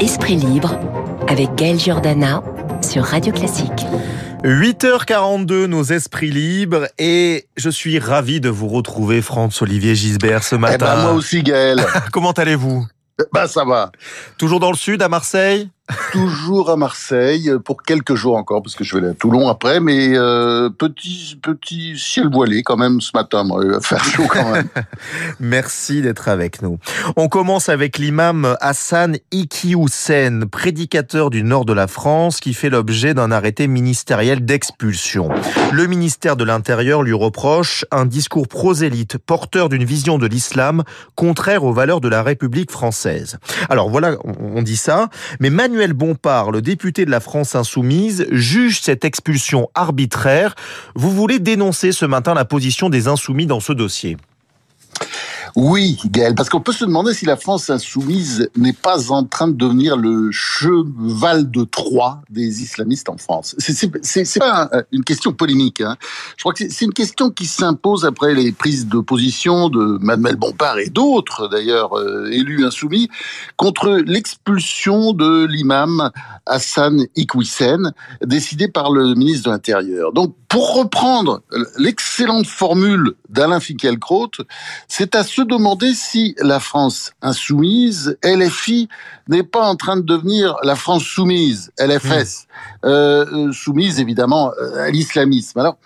Esprit libre avec Gaël Giordana sur Radio Classique. 8h42, nos esprits libres, et je suis ravi de vous retrouver, Franz-Olivier Gisbert, ce matin. Eh ben, moi aussi, Gaël. Comment allez-vous? Bah, ça va. Toujours dans le sud, à Marseille? toujours à Marseille pour quelques jours encore, parce que je vais aller à Toulon après, mais euh, petit, petit ciel voilé quand même ce matin, moi, il va faire chaud quand même. Merci d'être avec nous. On commence avec l'imam Hassan Iqiyoussen, prédicateur du nord de la France, qui fait l'objet d'un arrêté ministériel d'expulsion. Le ministère de l'Intérieur lui reproche un discours prosélyte, porteur d'une vision de l'islam contraire aux valeurs de la République française. Alors voilà, on dit ça, mais Manuel Emmanuel Bompard, le député de la France insoumise, juge cette expulsion arbitraire. Vous voulez dénoncer ce matin la position des insoumis dans ce dossier? Oui, Gaël, parce qu'on peut se demander si la France insoumise n'est pas en train de devenir le cheval de Troie des islamistes en France. C'est pas une question polémique. Hein. Je crois que c'est une question qui s'impose après les prises de position de Manuel Bompard et d'autres, d'ailleurs, euh, élus insoumis, contre l'expulsion de l'imam Hassan Iqwisen, décidé par le ministre de l'Intérieur. Donc, pour reprendre l'excellente formule d'Alain Finkielkraut, c'est à se demander si la France insoumise, LFI, n'est pas en train de devenir la France soumise, LFS, mmh. euh, euh, soumise évidemment euh, à l'islamisme. Alors,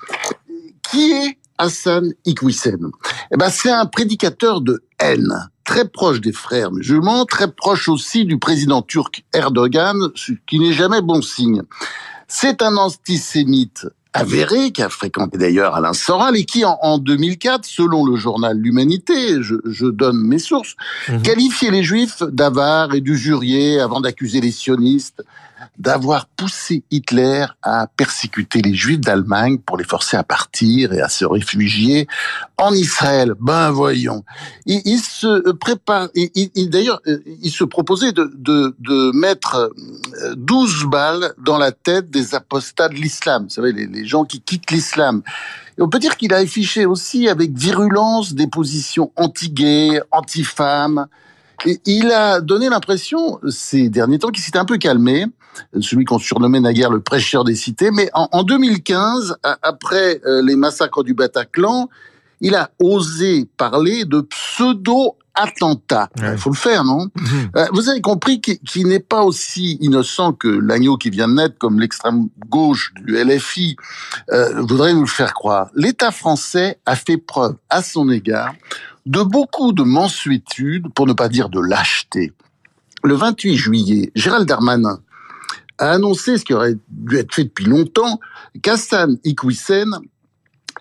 qui est Hassan Iqwisen? Eh ben, c'est un prédicateur de haine très proche des frères musulmans, très proche aussi du président turc Erdogan, ce qui n'est jamais bon signe. C'est un antisémite avéré, qui a fréquenté d'ailleurs Alain Soral, et qui, en, 2004, selon le journal L'Humanité, je, donne mes sources, mhm. qualifiait les Juifs d'avares et d'usuriers avant d'accuser les sionistes d'avoir poussé Hitler à persécuter les Juifs d'Allemagne pour les forcer à partir et à se réfugier en Israël. Ben voyons, il, se prépare, d'ailleurs, il se proposait de, de, de, mettre 12 balles dans la tête des apostats de l'islam, vous savez, les, les gens qui quittent l'islam. Et on peut dire qu'il a affiché aussi avec virulence des positions anti-gays, anti-femmes, il a donné l'impression, ces derniers temps, qu'il s'était un peu calmé, celui qu'on surnommait naguère le prêcheur des cités, mais en, 2015, après euh, les massacres du Bataclan, il a osé parler de pseudo attentat. Il faut le faire, non mhm. euh, Vous avez compris qu'il n'est pas aussi innocent que l'agneau qui vient de naître, comme l'extrême gauche du LFI euh, voudrait nous le faire croire? L'État français a fait preuve à son égard de beaucoup de mansuétude, pour ne pas dire de lâcheté. Le 28 juillet, Gérald Darmanin a annoncé ce qui aurait dû être fait depuis longtemps, qu'Hassan Iqwisen,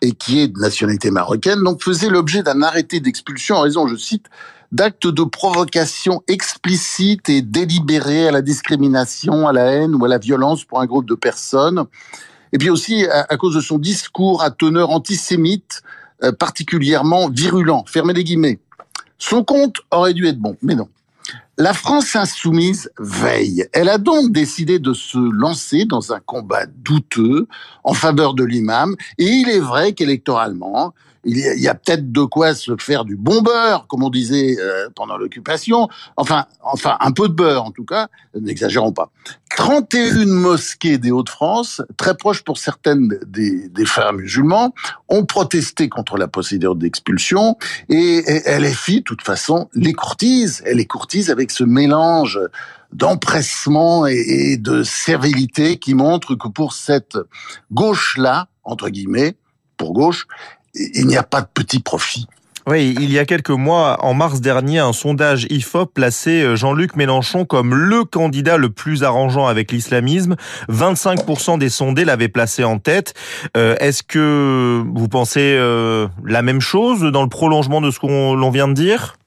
et qui est de nationalité marocaine, donc faisait l'objet d'un arrêté d'expulsion en raison, je cite, d'actes de provocation explicite et délibérés à la discrimination, à la haine ou à la violence pour un groupe de personnes. Et puis aussi à, à cause de son discours à teneur antisémite, euh, particulièrement virulent. Fermez les guillemets. Son compte aurait dû être bon, mais non. La France insoumise veille. Elle a donc décidé de se lancer dans un combat douteux en faveur de l'imam. Et il est vrai qu'électoralement, il y a, peut-être de quoi se faire du bon beurre, comme on disait euh, pendant l'occupation. Enfin, enfin, un peu de beurre en tout cas, n'exagérons pas. 31 mosquées des Hauts-de-France, très proches pour certaines des, des, frères musulmans, ont protesté contre la procédure d'expulsion et, et LFI, de toute façon, les courtise. Elle les courtise avec ce mélange d'empressement et de servilité qui montre que pour cette gauche-là, entre guillemets, pour gauche, il n'y a pas de petit profit. Oui, il y a quelques mois, en mars dernier, un sondage IFOP plaçait euh, Jean-Luc Mélenchon comme le candidat le plus arrangeant avec l'islamisme. 25% des sondés l'avaient placé en tête. Euh, est-ce que vous pensez euh, la même chose dans le prolongement de ce qu'on vient de dire?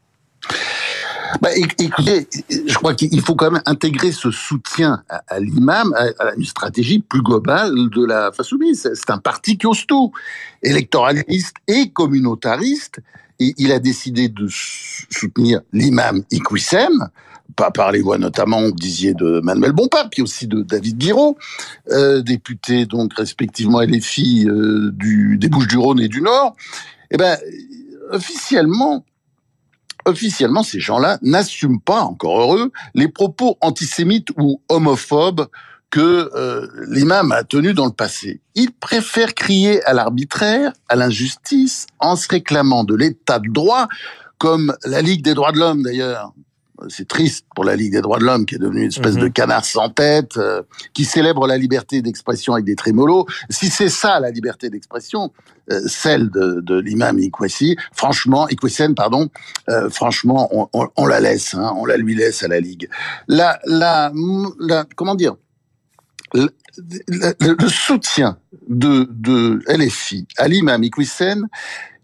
Bah, écoutez, je crois qu'il faut quand même intégrer ce soutien à, l'imam à, une stratégie plus globale de la Fassoubise. C'est un parti qui ose tout, électoraliste et communautariste. Et il a décidé de soutenir l'imam Iqwissem, pas par les voix notamment, vous disiez, de Manuel Bompard, puis aussi de David Guiraud, euh, député donc respectivement LFI euh, du, des Bouches-du-Rhône et du Nord. Eh ben, officiellement, officiellement, ces gens-là n'assument pas, encore heureux, les propos antisémites ou homophobes que euh, l'imam a tenus dans le passé. Ils préfèrent crier à l'arbitraire, à l'injustice, en se réclamant de l'état de droit, comme la Ligue des droits de l'homme d'ailleurs, c'est triste pour la Ligue des droits de l'homme qui est devenue une espèce de mhm. canard sans tête, euh, qui célèbre la liberté d'expression avec des trémolos. Si c'est ça la liberté d'expression, euh, celle de, de l'imam Ikwesi, franchement, Ikwesen, pardon, euh, franchement, on, on, on, la laisse, hein, on la lui laisse à la Ligue. La, la, la comment dire le, le, soutien de, de LFI à l'imam Ikwesen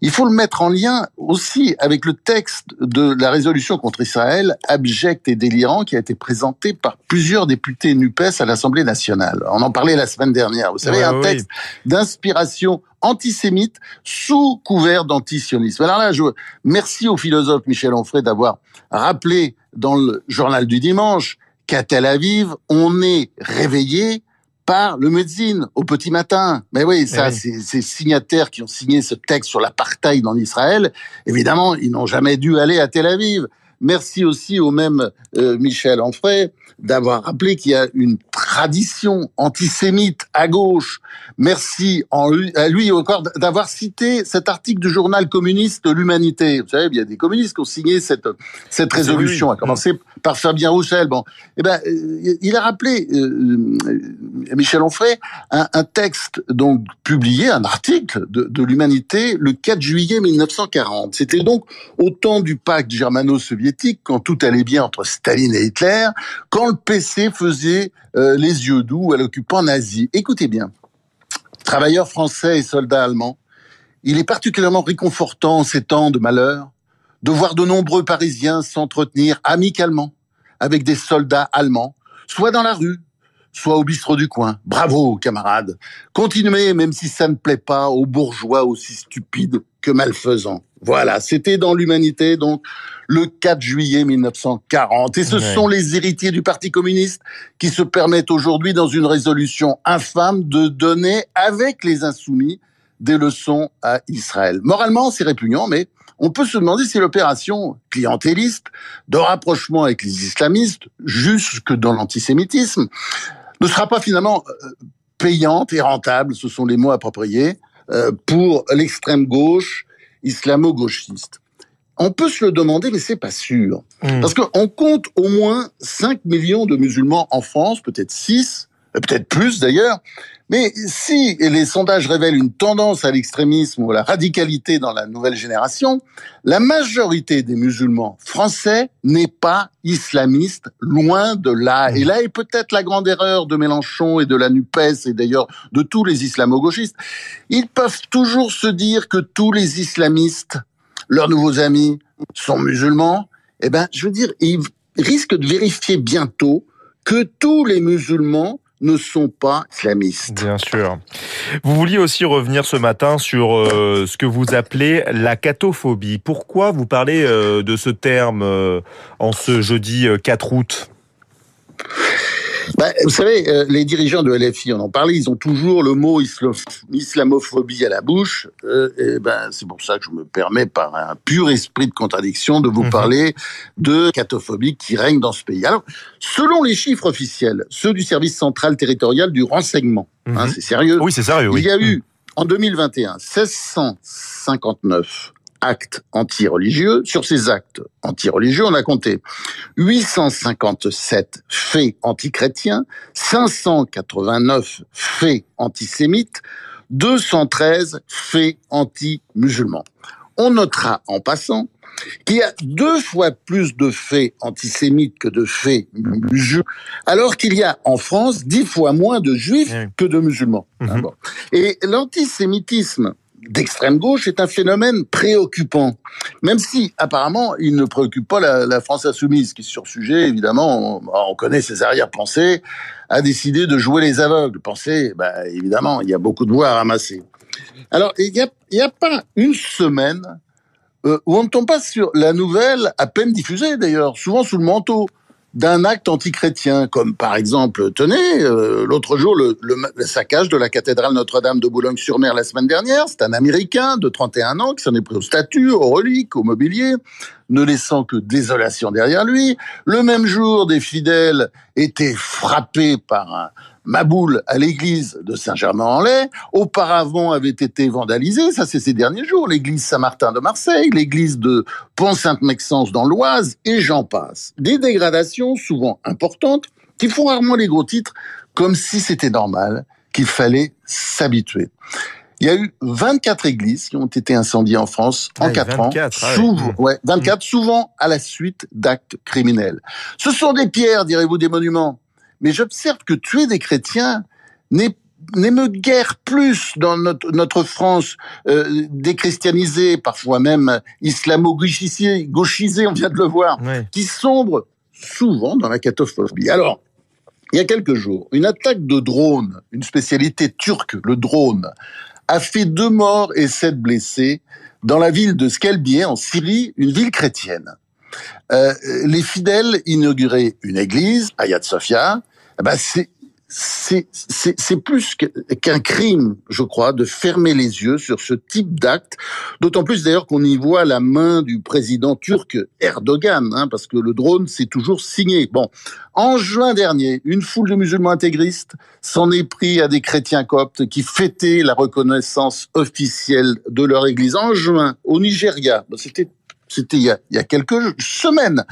il faut le mettre en lien aussi avec le texte de la résolution contre Israël, abject et délirant, qui a été présenté par plusieurs députés NUPES à l'Assemblée nationale. On en parlait la semaine dernière. Vous savez, un texte d'inspiration antisémite sous couvert d'antisionisme. Alors là, je merci au philosophe Michel Onfray d'avoir rappelé dans le journal du dimanche qu'à Tel Aviv, on est réveillé par le médecine au petit matin. Mais oui, ça, eh ces signataires qui ont signé ce texte sur l'apartheid en Israël, évidemment, ils n'ont jamais dû aller à Tel Aviv. Merci aussi au même euh, Michel Onfray d'avoir rappelé qu'il y a une tradition antisémite à gauche. Merci en lui, à lui encore d'avoir cité cet article du journal communiste L'Humanité. Vous savez, il y a des communistes qui ont signé cette, cette résolution, à commencer par Fabien Roussel. Bon, eh ben, euh, il a rappelé euh, euh, Michel Onfray un, un, texte donc publié, un article de, de l'Humanité le 4 juillet 1940. C'était donc au temps du pacte germano-soviétique, quand tout allait bien entre Staline et Hitler, quand le PC faisait les yeux doux à l'occupant nazi. Écoutez bien, travailleurs français et soldats allemands, il est particulièrement réconfortant en ces temps de malheur de voir de nombreux Parisiens s'entretenir amicalement avec des soldats allemands, soit dans la rue, soit au bistrot du coin. Bravo, camarades. Continuez, même si ça ne plaît pas aux bourgeois aussi stupides que malfaisants. Voilà, c'était dans l'humanité, donc, le 4 juillet 1940. Et ce sont les héritiers du Parti communiste qui se permettent aujourd'hui, dans une résolution infâme, de donner, avec les insoumis, des leçons à Israël. Moralement, c'est répugnant, mais on peut se demander si l'opération clientéliste de rapprochement avec les islamistes, jusque dans l'antisémitisme, ne sera pas finalement euh, payante et rentable, ce sont les mots appropriés, euh, pour l'extrême gauche islamo-gauchiste. On peut se le demander, mais c'est pas sûr. Hmm. Parce qu'on compte au moins 5 millions de musulmans en France, peut-être 6, euh, peut-être plus d'ailleurs, mais si les sondages révèlent une tendance à l'extrémisme ou à la radicalité dans la nouvelle génération, la majorité des musulmans français n'est pas islamiste, loin de là. Et là est peut-être la grande erreur de Mélenchon et de la NUPES et d'ailleurs de tous les islamo-gauchistes. Ils peuvent toujours se dire que tous les islamistes, leurs nouveaux amis, sont musulmans. Eh ben, je veux dire, ils risquent de vérifier bientôt que tous les musulmans ne sont pas islamistes. Bien sûr. Vous vouliez aussi revenir ce matin sur euh, ce que vous appelez la catophobie. Pourquoi vous parlez euh, de ce terme euh, en ce jeudi 4 août? Bah, vous savez, euh, les dirigeants de LFI, on en parlait, ils ont toujours le mot islamophobie à la bouche. Euh, et ben, c'est pour ça que je me permets, par un pur esprit de contradiction, de vous mhm. parler de catophobie qui règne dans ce pays. Alors, selon les chiffres officiels, ceux du service central territorial du renseignement, hein, mhm. c'est sérieux. Oui, c'est sérieux. Oui. Il y a eu, mhm. en 2021, 1659 actes anti-religieux. Sur ces actes anti-religieux, on a compté 857 faits anti-chrétiens, 589 faits antisémites, 213 faits anti-musulmans. On notera en passant qu'il y a deux fois plus de faits antisémites que de faits musulmans, alors qu'il y a en France dix fois moins de juifs que de musulmans. Mhm. Et l'antisémitisme d'extrême gauche est un phénomène préoccupant, même si apparemment il ne préoccupe pas la, France insoumise, qui sur ce sujet, évidemment, on, connaît ses arrière-pensées, a décidé de jouer les aveugles. Pensez, bah, évidemment, il y a beaucoup de voix à ramasser. Alors, il n'y a, y a pas une semaine euh, où on ne tombe pas sur la nouvelle, à peine diffusée d'ailleurs, souvent sous le manteau, d'un acte antichrétien, comme par exemple, tenez, euh, l'autre jour, le, le, saccage de la cathédrale Notre-Dame de Boulogne-sur-Mer la semaine dernière. C'est un Américain de 31 ans qui s'en est pris aux statues, aux reliques, au mobilier, ne laissant que désolation derrière lui. Le même jour, des fidèles étaient frappés par un, Maboule à l'église de Saint-Germain-en-Laye, auparavant avait été vandalisée, ça c'est ces derniers jours, l'église Saint-Martin de Marseille, l'église de Pont-Sainte-Maxence dans l'Oise, et j'en passe. Des dégradations souvent importantes qui font rarement les gros titres, comme si c'était normal, qu'il fallait s'habituer. Il y a eu 24 églises qui ont été incendiées en France en 4 ans. Ah souvent, ouais, 24, mmh. souvent à la suite d'actes criminels. Ce sont des pierres, direz-vous, des monuments mais j'observe que tuer des chrétiens n'émeut guère plus dans notre, notre France euh, déchristianisée, parfois même islamo-gauchisée, gauchisée, on vient de le voir, qui sombre souvent dans la cathophobie. Alors, il y a quelques jours, une attaque de drone, une spécialité turque, le drone, a fait deux morts et sept blessés dans la ville de Skelbiye en Syrie, une ville chrétienne. Euh, les fidèles inauguraient une église, Sophia, eh ben c'est c'est plus qu'un crime, je crois, de fermer les yeux sur ce type d'acte. D'autant plus d'ailleurs qu'on y voit la main du président turc Erdogan, hein, parce que le drone c'est toujours signé. Bon, en juin dernier, une foule de musulmans intégristes s'en est pris à des chrétiens coptes qui fêtaient la reconnaissance officielle de leur église. En juin, au Nigeria, c'était c'était il, il, y a quelques semaines.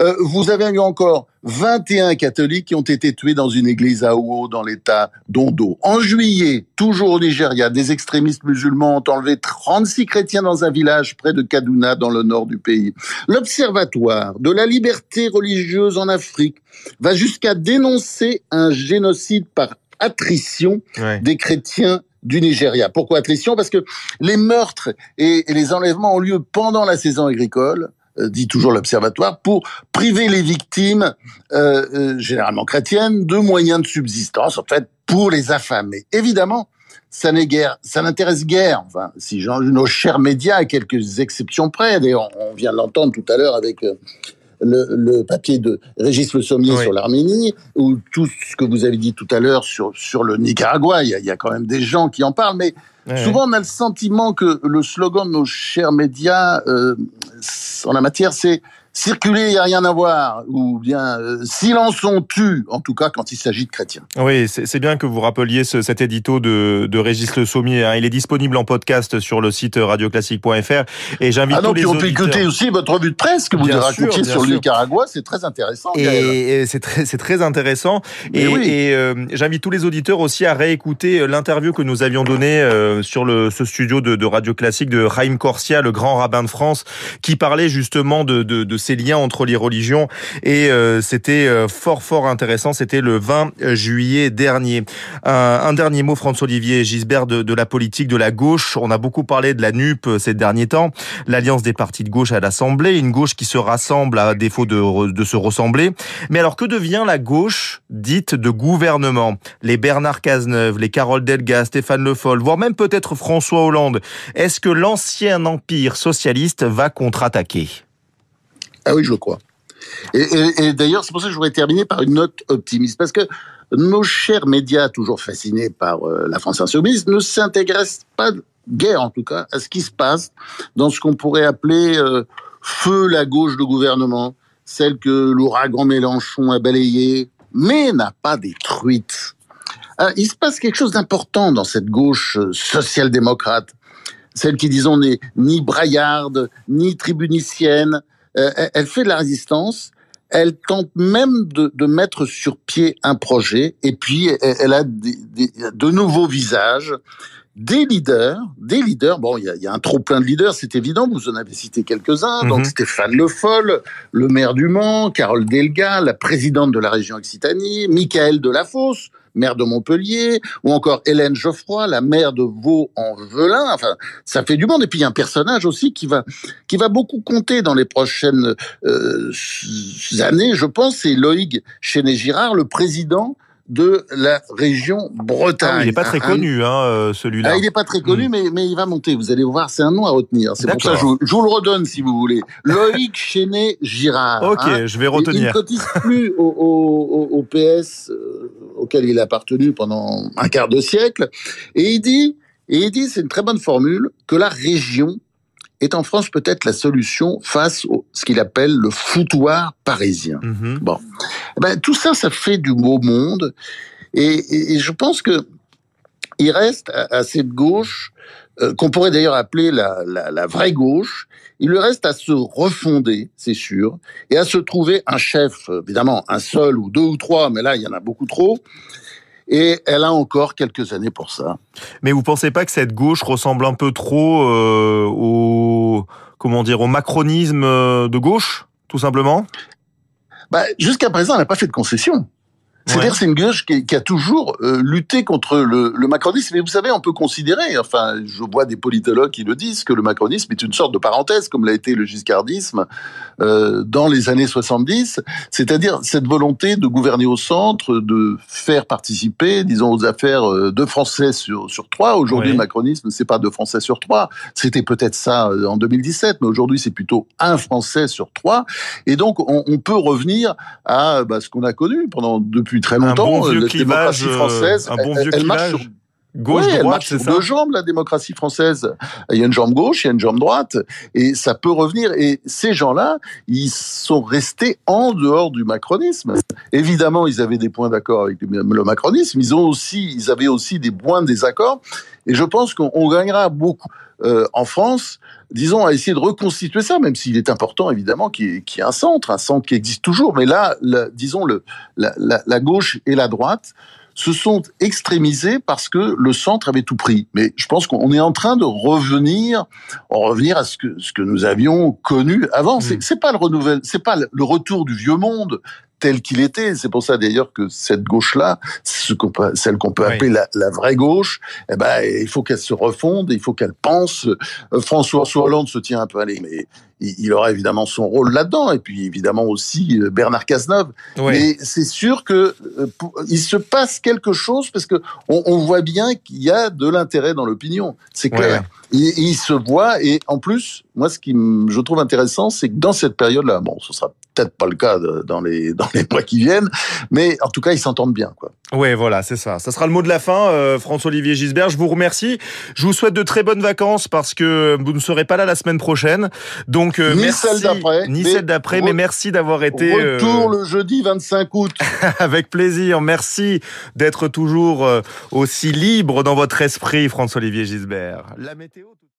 Euh, vous avez eu encore 21 catholiques qui ont été tués dans une église à Owo, dans l'état d'Ondo. En juillet, toujours au Nigeria, des extrémistes musulmans ont enlevé 36 chrétiens dans un village près de Kaduna, dans le nord du pays. L'Observatoire de la liberté religieuse en Afrique va jusqu'à dénoncer un génocide par attrition des chrétiens du Nigeria. Pourquoi attrition Parce que les meurtres et les enlèvements ont lieu pendant la saison agricole euh, dit toujours l'Observatoire, pour priver les victimes, euh, euh, généralement chrétiennes, de moyens de subsistance, en fait, pour les affamer. Évidemment, ça n'est guère, ça n'intéresse guère, enfin, si nos chers médias, à quelques exceptions près, d'ailleurs, on vient de l'entendre tout à l'heure avec le, papier de Régis Le Sommier sur l'Arménie, ou tout ce que vous avez dit tout à l'heure sur, sur le Nicaragua, il y, a, il y a quand même des gens qui en parlent, mais Souvent, on a le sentiment que le slogan de nos chers médias euh, en la matière, c'est circuler, il n'y a rien à voir, ou bien euh, silence on tue, en tout cas quand il s'agit de chrétiens. Oui, c'est bien que vous rappeliez ce, cet édito de, de Régis Le Sommier. Hein. Il est disponible en podcast sur le site radioclassique.fr. Et j'invite ah tous les on peut écouter aussi votre revue de presse que vous racontiez sur le Nicaragua, c'est très intéressant. Et, c'est très, très intéressant. et, et euh, j'invite tous les auditeurs aussi à réécouter euh, l'interview que nous avions donnée sur le, ce studio de, de Radio Classique de Raïm Corsia, le grand rabbin de France, qui parlait justement de, de, de ces liens entre les religions et euh, c'était euh, fort fort intéressant. C'était le 20 juillet dernier. Un, dernier mot, François-Olivier Gisbert, de, de, la politique de la gauche. On a beaucoup parlé de la NUP euh, ces derniers temps, l'alliance des partis de gauche à l'Assemblée, une gauche qui se rassemble à défaut de, de se ressembler. Mais alors que devient la gauche dite de gouvernement? Les Bernard Cazeneuve, les Carole Delga, Stéphane Le Foll, voire même peut-être François Hollande. Est-ce que l'ancien empire socialiste va contre-attaquer? Ah oui, je le crois. Et, d'ailleurs, c'est pour ça que je voudrais terminer par une note optimiste, parce que nos chers médias, toujours fascinés par euh, la France insoumise, ne s'intéressent pas guère, en tout cas, à ce qui se passe dans ce qu'on pourrait appeler euh, feu la gauche de gouvernement, celle que l'ouragan Mélenchon a balayée, mais n'a pas détruite. Ah, il se passe quelque chose d'important dans cette gauche euh, social-démocrate, celle qui, disons, n'est ni braillarde, ni tribunicienne, elle fait de la résistance, elle tente même de, de, mettre sur pied un projet, et puis elle a des, de nouveaux visages, des leaders, des leaders. Bon, il y a, y a, un trop plein de leaders, c'est évident. Vous en avez cité quelques-uns. Donc mhm. Stéphane Le Foll, le maire du Mans, Carole Delga, la présidente de la région Occitanie, Michael Delafosse, maire de Montpellier, ou encore Hélène Geoffroy, la maire de Vaux-en-Velin. Enfin, ça fait du monde. Et puis il y a un personnage aussi qui va qui va beaucoup compter dans les prochaines euh, années, je pense, c'est Loïc Chenet-Girard, le président de la région Bretagne. Ah il n'est pas très connu, hein, euh, celui-là. Ah, il n'est pas très connu, mais, mais il va monter. Vous allez voir, c'est un nom à retenir. C'est pour ça que je, je, vous le redonne si vous voulez. Loïc Chenet-Girard. Ok, hein. je vais retenir. Il ne cotise plus au, au, au PS euh, auquel il a appartenu pendant un quart de siècle. Et il dit, et il dit, c'est une très bonne formule, que la région est en France peut-être la solution face à ce qu'il appelle le foutoir parisien. Mm-hmm. Bon, eh ben, tout ça, ça fait du beau monde, et, et, je pense que il reste à, cette gauche euh, qu'on pourrait d'ailleurs appeler la, la, la, vraie gauche. Il lui reste à se refonder, c'est sûr, et à se trouver un chef, évidemment un seul ou deux ou trois, mais là il y en a beaucoup trop, et elle a encore quelques années pour ça. Mais vous pensez pas que cette gauche ressemble un peu trop euh, au comment dire au macronisme euh, de gauche, tout simplement? Bah, Jusqu'à présent, elle n'a pas fait de concession. C'est-à-dire c'est une gauche qui, qui, a toujours euh, lutté contre le, le, macronisme. Et vous savez, on peut considérer, enfin, je vois des politologues qui le disent, que le macronisme est une sorte de parenthèse, comme l'a été le giscardisme euh, dans les années 70. C'est-à-dire cette volonté de gouverner au centre, de faire participer, disons, aux affaires euh, deux Français sur, sur trois. Aujourd'hui, le macronisme, c'est pas deux Français sur trois. C'était peut-être ça euh, en 2017, mais aujourd'hui, c'est plutôt un Français sur trois. Et donc, on, on peut revenir à bah, ce qu'on a connu pendant depuis très longtemps. Un bon vieux clivage, française, un bon vieux elle, clivage. Marche sur, Gauche, oui, droite, c'est ça. deux jambes, la démocratie française. Il y a une jambe gauche, il y a une jambe droite, et ça peut revenir. Et ces gens-là, ils sont restés en dehors du macronisme. Évidemment, ils avaient des points d'accord avec le macronisme. Ils ont aussi, ils avaient aussi des points de désaccord. Et je pense qu'on gagnera beaucoup euh, en France, disons, à essayer de reconstituer ça, même s'il est important, évidemment, qu'il y, ait un centre, un centre qui existe toujours. Mais là, disons, le, la, la, la gauche et la droite se sont extrémisés parce que le centre avait tout pris. Mais je pense qu'on est en train de revenir, en revenir à ce que ce que nous avions connu avant. Mmh. C'est pas le renouvelle, c'est pas le retour du vieux monde tel qu'il était. C'est pour ça d'ailleurs que cette gauche-là, ce qu'on peut, celle qu'on peut appeler la, la, vraie gauche, eh ben, il faut qu'elle se refonde, il faut qu'elle pense. Euh, François Hollande se tient un peu à mais il aura évidemment son rôle là-dedans, et puis évidemment aussi euh, Bernard Cazeneuve. Mais c'est sûr que euh, il se passe quelque chose parce que on, on voit bien qu'il y a de l'intérêt dans l'opinion. C'est clair. Il, il, se voit et en plus, moi, ce qui je trouve intéressant, c'est que dans cette période-là, bon, ce sera peut-être pas le cas dans les dans les mois qui viennent, mais en tout cas ils s'entendent bien quoi. Oui, voilà, c'est ça. Ça sera le mot de la fin, euh, François-Olivier Gisbert. Je vous remercie. Je vous souhaite de très bonnes vacances parce que vous ne serez pas là la semaine prochaine. Donc euh, ni merci, celle d'après, ni celle d'après, mais merci d'avoir été retour euh... le jeudi 25 août. Avec plaisir. Merci d'être toujours euh, aussi libre dans votre esprit, François-Olivier Gisbert. La météo.